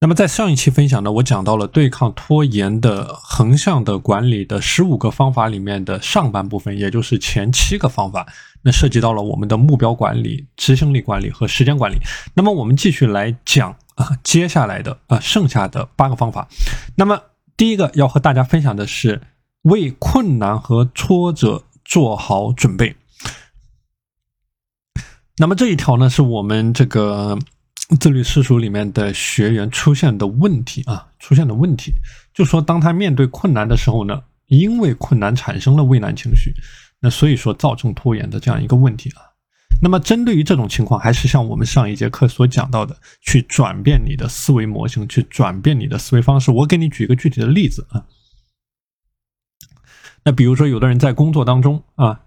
那么在上一期分享呢，我讲到了对抗拖延的横向的管理的十五个方法里面的上半部分，也就是前七个方法，那涉及到了我们的目标管理、执行力管理和时间管理。那么我们继续来讲啊，接下来的啊剩下的八个方法。那么第一个要和大家分享的是为困难和挫折做好准备。那么这一条呢，是我们这个。自律私塾里面的学员出现的问题啊，出现的问题，就说当他面对困难的时候呢，因为困难产生了畏难情绪，那所以说造成拖延的这样一个问题啊。那么针对于这种情况，还是像我们上一节课所讲到的，去转变你的思维模型，去转变你的思维方式。我给你举一个具体的例子啊。那比如说，有的人在工作当中啊，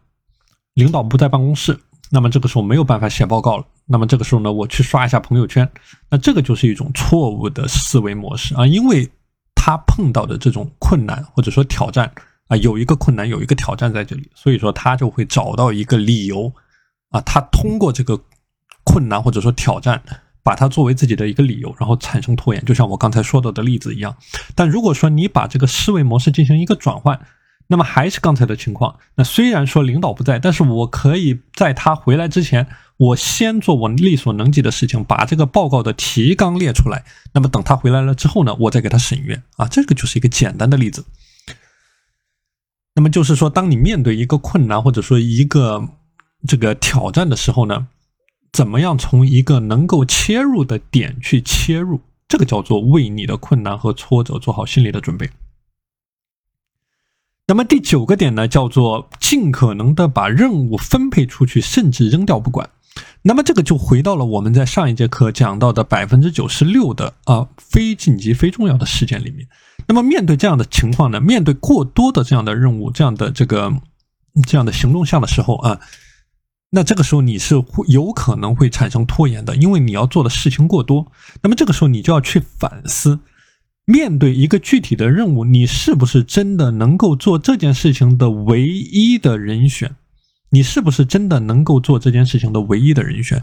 领导不在办公室。那么这个时候没有办法写报告了。那么这个时候呢，我去刷一下朋友圈，那这个就是一种错误的思维模式啊，因为他碰到的这种困难或者说挑战啊，有一个困难有一个挑战在这里，所以说他就会找到一个理由啊，他通过这个困难或者说挑战，把它作为自己的一个理由，然后产生拖延，就像我刚才说到的例子一样。但如果说你把这个思维模式进行一个转换，那么还是刚才的情况。那虽然说领导不在，但是我可以在他回来之前，我先做我力所能及的事情，把这个报告的提纲列出来。那么等他回来了之后呢，我再给他审阅啊。这个就是一个简单的例子。那么就是说，当你面对一个困难或者说一个这个挑战的时候呢，怎么样从一个能够切入的点去切入？这个叫做为你的困难和挫折做好心理的准备。那么第九个点呢，叫做尽可能的把任务分配出去，甚至扔掉不管。那么这个就回到了我们在上一节课讲到的百分之九十六的啊非紧急、非重要的事件里面。那么面对这样的情况呢，面对过多的这样的任务、这样的这个这样的行动项的时候啊，那这个时候你是会有可能会产生拖延的，因为你要做的事情过多。那么这个时候你就要去反思。面对一个具体的任务，你是不是真的能够做这件事情的唯一的人选？你是不是真的能够做这件事情的唯一的人选？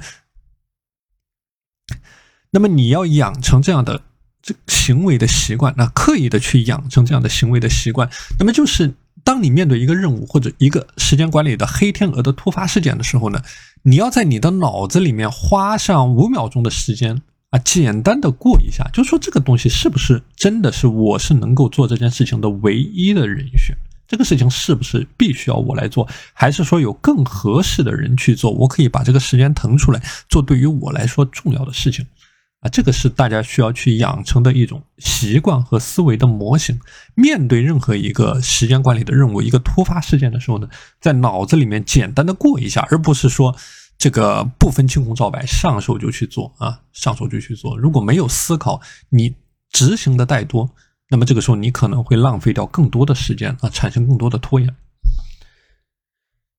那么你要养成这样的这行为的习惯，那刻意的去养成这样的行为的习惯，那么就是当你面对一个任务或者一个时间管理的黑天鹅的突发事件的时候呢，你要在你的脑子里面花上五秒钟的时间。啊，简单的过一下，就说这个东西是不是真的是我是能够做这件事情的唯一的人选？这个事情是不是必须要我来做，还是说有更合适的人去做？我可以把这个时间腾出来做对于我来说重要的事情。啊，这个是大家需要去养成的一种习惯和思维的模型。面对任何一个时间管理的任务、一个突发事件的时候呢，在脑子里面简单的过一下，而不是说。这个不分青红皂白，上手就去做啊，上手就去做。如果没有思考，你执行的太多，那么这个时候你可能会浪费掉更多的时间啊，产生更多的拖延。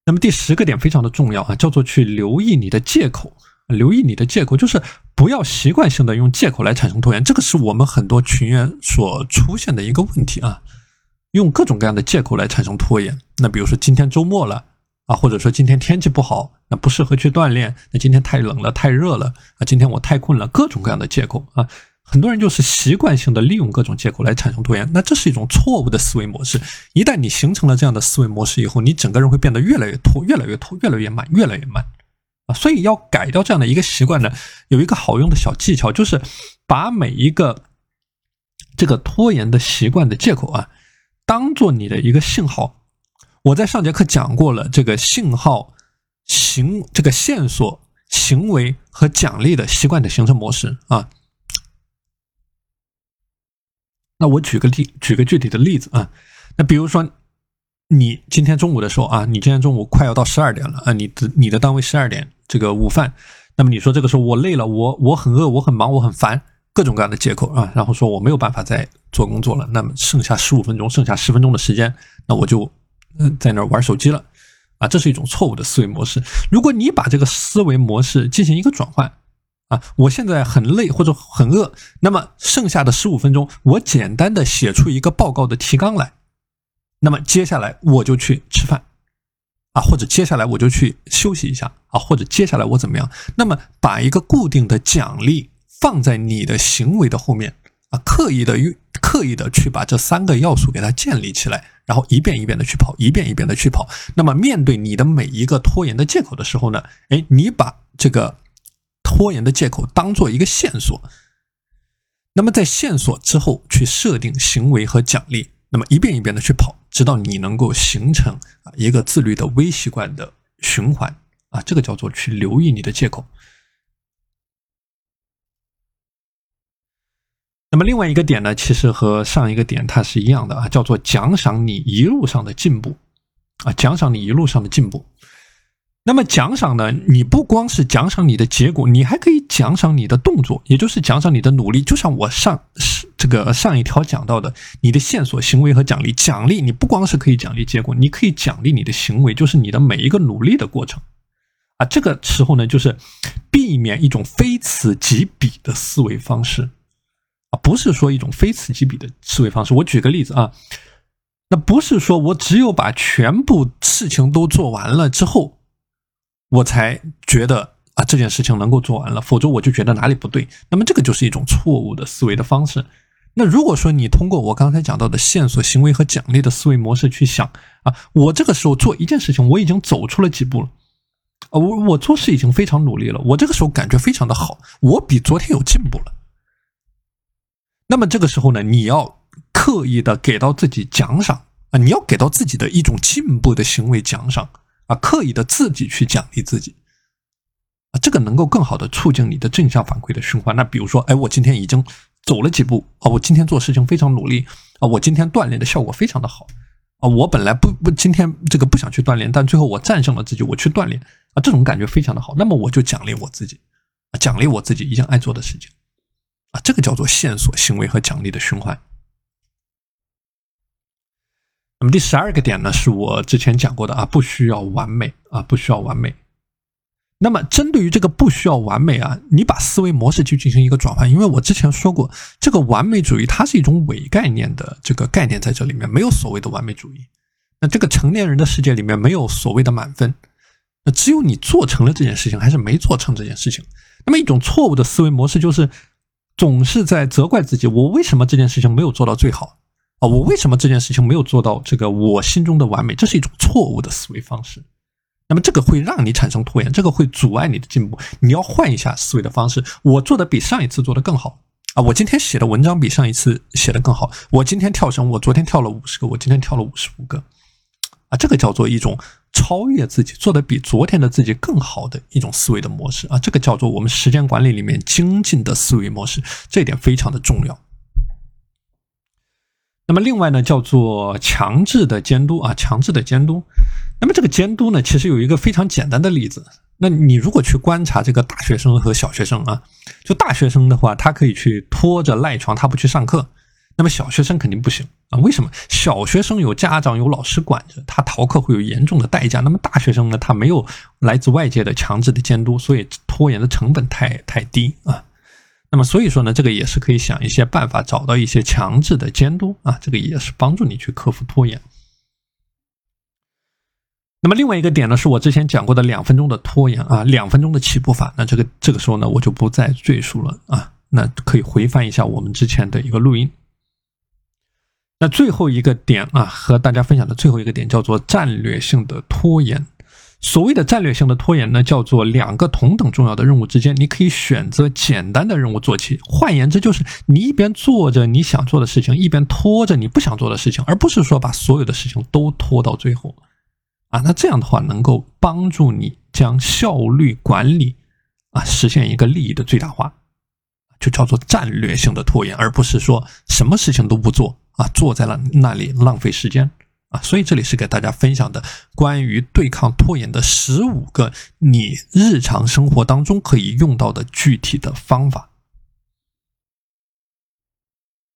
那么第十个点非常的重要啊，叫做去留意你的借口，留意你的借口，就是不要习惯性的用借口来产生拖延。这个是我们很多群员所出现的一个问题啊，用各种各样的借口来产生拖延。那比如说今天周末了。啊，或者说今天天气不好，那不适合去锻炼。那今天太冷了，太热了啊！今天我太困了，各种各样的借口啊，很多人就是习惯性的利用各种借口来产生拖延。那这是一种错误的思维模式。一旦你形成了这样的思维模式以后，你整个人会变得越来越拖，越来越拖，越来越慢，越来越慢啊！所以要改掉这样的一个习惯呢，有一个好用的小技巧，就是把每一个这个拖延的习惯的借口啊，当做你的一个信号。我在上节课讲过了，这个信号、行这个线索、行为和奖励的习惯的形成模式啊。那我举个例，举个具体的例子啊。那比如说，你今天中午的时候啊，你今天中午快要到十二点了啊，你的你的单位十二点这个午饭，那么你说这个时候我累了，我我很饿，我很忙，我很烦，各种各样的借口啊，然后说我没有办法再做工作了。那么剩下十五分钟，剩下十分钟的时间，那我就。嗯，在那玩手机了，啊，这是一种错误的思维模式。如果你把这个思维模式进行一个转换，啊，我现在很累或者很饿，那么剩下的十五分钟，我简单的写出一个报告的提纲来，那么接下来我就去吃饭，啊，或者接下来我就去休息一下，啊，或者接下来我怎么样？那么把一个固定的奖励放在你的行为的后面，啊，刻意的刻意的去把这三个要素给它建立起来，然后一遍一遍的去跑，一遍一遍的去跑。那么面对你的每一个拖延的借口的时候呢，哎，你把这个拖延的借口当做一个线索，那么在线索之后去设定行为和奖励，那么一遍一遍的去跑，直到你能够形成啊一个自律的微习惯的循环啊，这个叫做去留意你的借口。那么另外一个点呢，其实和上一个点它是一样的啊，叫做奖赏你一路上的进步，啊，奖赏你一路上的进步。那么奖赏呢，你不光是奖赏你的结果，你还可以奖赏你的动作，也就是奖赏你的努力。就像我上是这个上一条讲到的，你的线索、行为和奖励。奖励你不光是可以奖励结果，你可以奖励你的行为，就是你的每一个努力的过程。啊，这个时候呢，就是避免一种非此即彼的思维方式。啊，不是说一种非此即彼的思维方式。我举个例子啊，那不是说我只有把全部事情都做完了之后，我才觉得啊这件事情能够做完了，否则我就觉得哪里不对。那么这个就是一种错误的思维的方式。那如果说你通过我刚才讲到的线索、行为和奖励的思维模式去想啊，我这个时候做一件事情，我已经走出了几步了，啊，我我做事已经非常努力了，我这个时候感觉非常的好，我比昨天有进步了。那么这个时候呢，你要刻意的给到自己奖赏啊，你要给到自己的一种进步的行为奖赏啊，刻意的自己去奖励自己啊，这个能够更好的促进你的正向反馈的循环。那比如说，哎，我今天已经走了几步啊，我今天做事情非常努力啊，我今天锻炼的效果非常的好啊，我本来不不今天这个不想去锻炼，但最后我战胜了自己，我去锻炼啊，这种感觉非常的好。那么我就奖励我自己啊，奖励我自己一件爱做的事情。啊，这个叫做线索行为和奖励的循环。那么第十二个点呢，是我之前讲过的啊，不需要完美啊，不需要完美。那么针对于这个不需要完美啊，你把思维模式去进行一个转换，因为我之前说过，这个完美主义它是一种伪概念的这个概念在这里面，没有所谓的完美主义。那这个成年人的世界里面没有所谓的满分，那只有你做成了这件事情，还是没做成这件事情。那么一种错误的思维模式就是。总是在责怪自己，我为什么这件事情没有做到最好啊？我为什么这件事情没有做到这个我心中的完美？这是一种错误的思维方式。那么这个会让你产生拖延，这个会阻碍你的进步。你要换一下思维的方式，我做的比上一次做的更好啊！我今天写的文章比上一次写的更好。我今天跳绳，我昨天跳了五十个，我今天跳了五十五个啊！这个叫做一种。超越自己，做的比昨天的自己更好的一种思维的模式啊，这个叫做我们时间管理里面精进的思维模式，这一点非常的重要。那么另外呢，叫做强制的监督啊，强制的监督。那么这个监督呢，其实有一个非常简单的例子。那你如果去观察这个大学生和小学生啊，就大学生的话，他可以去拖着赖床，他不去上课。那么小学生肯定不行啊？为什么？小学生有家长有老师管着，他逃课会有严重的代价。那么大学生呢？他没有来自外界的强制的监督，所以拖延的成本太太低啊。那么所以说呢，这个也是可以想一些办法，找到一些强制的监督啊，这个也是帮助你去克服拖延。那么另外一个点呢，是我之前讲过的两分钟的拖延啊，两分钟的起步法。那这个这个时候呢，我就不再赘述了啊。那可以回翻一下我们之前的一个录音。那最后一个点啊，和大家分享的最后一个点叫做战略性的拖延。所谓的战略性的拖延呢，叫做两个同等重要的任务之间，你可以选择简单的任务做起。换言之，就是你一边做着你想做的事情，一边拖着你不想做的事情，而不是说把所有的事情都拖到最后啊。那这样的话，能够帮助你将效率管理啊实现一个利益的最大化，就叫做战略性的拖延，而不是说什么事情都不做。啊，坐在了那里浪费时间啊！所以这里是给大家分享的关于对抗拖延的十五个你日常生活当中可以用到的具体的方法。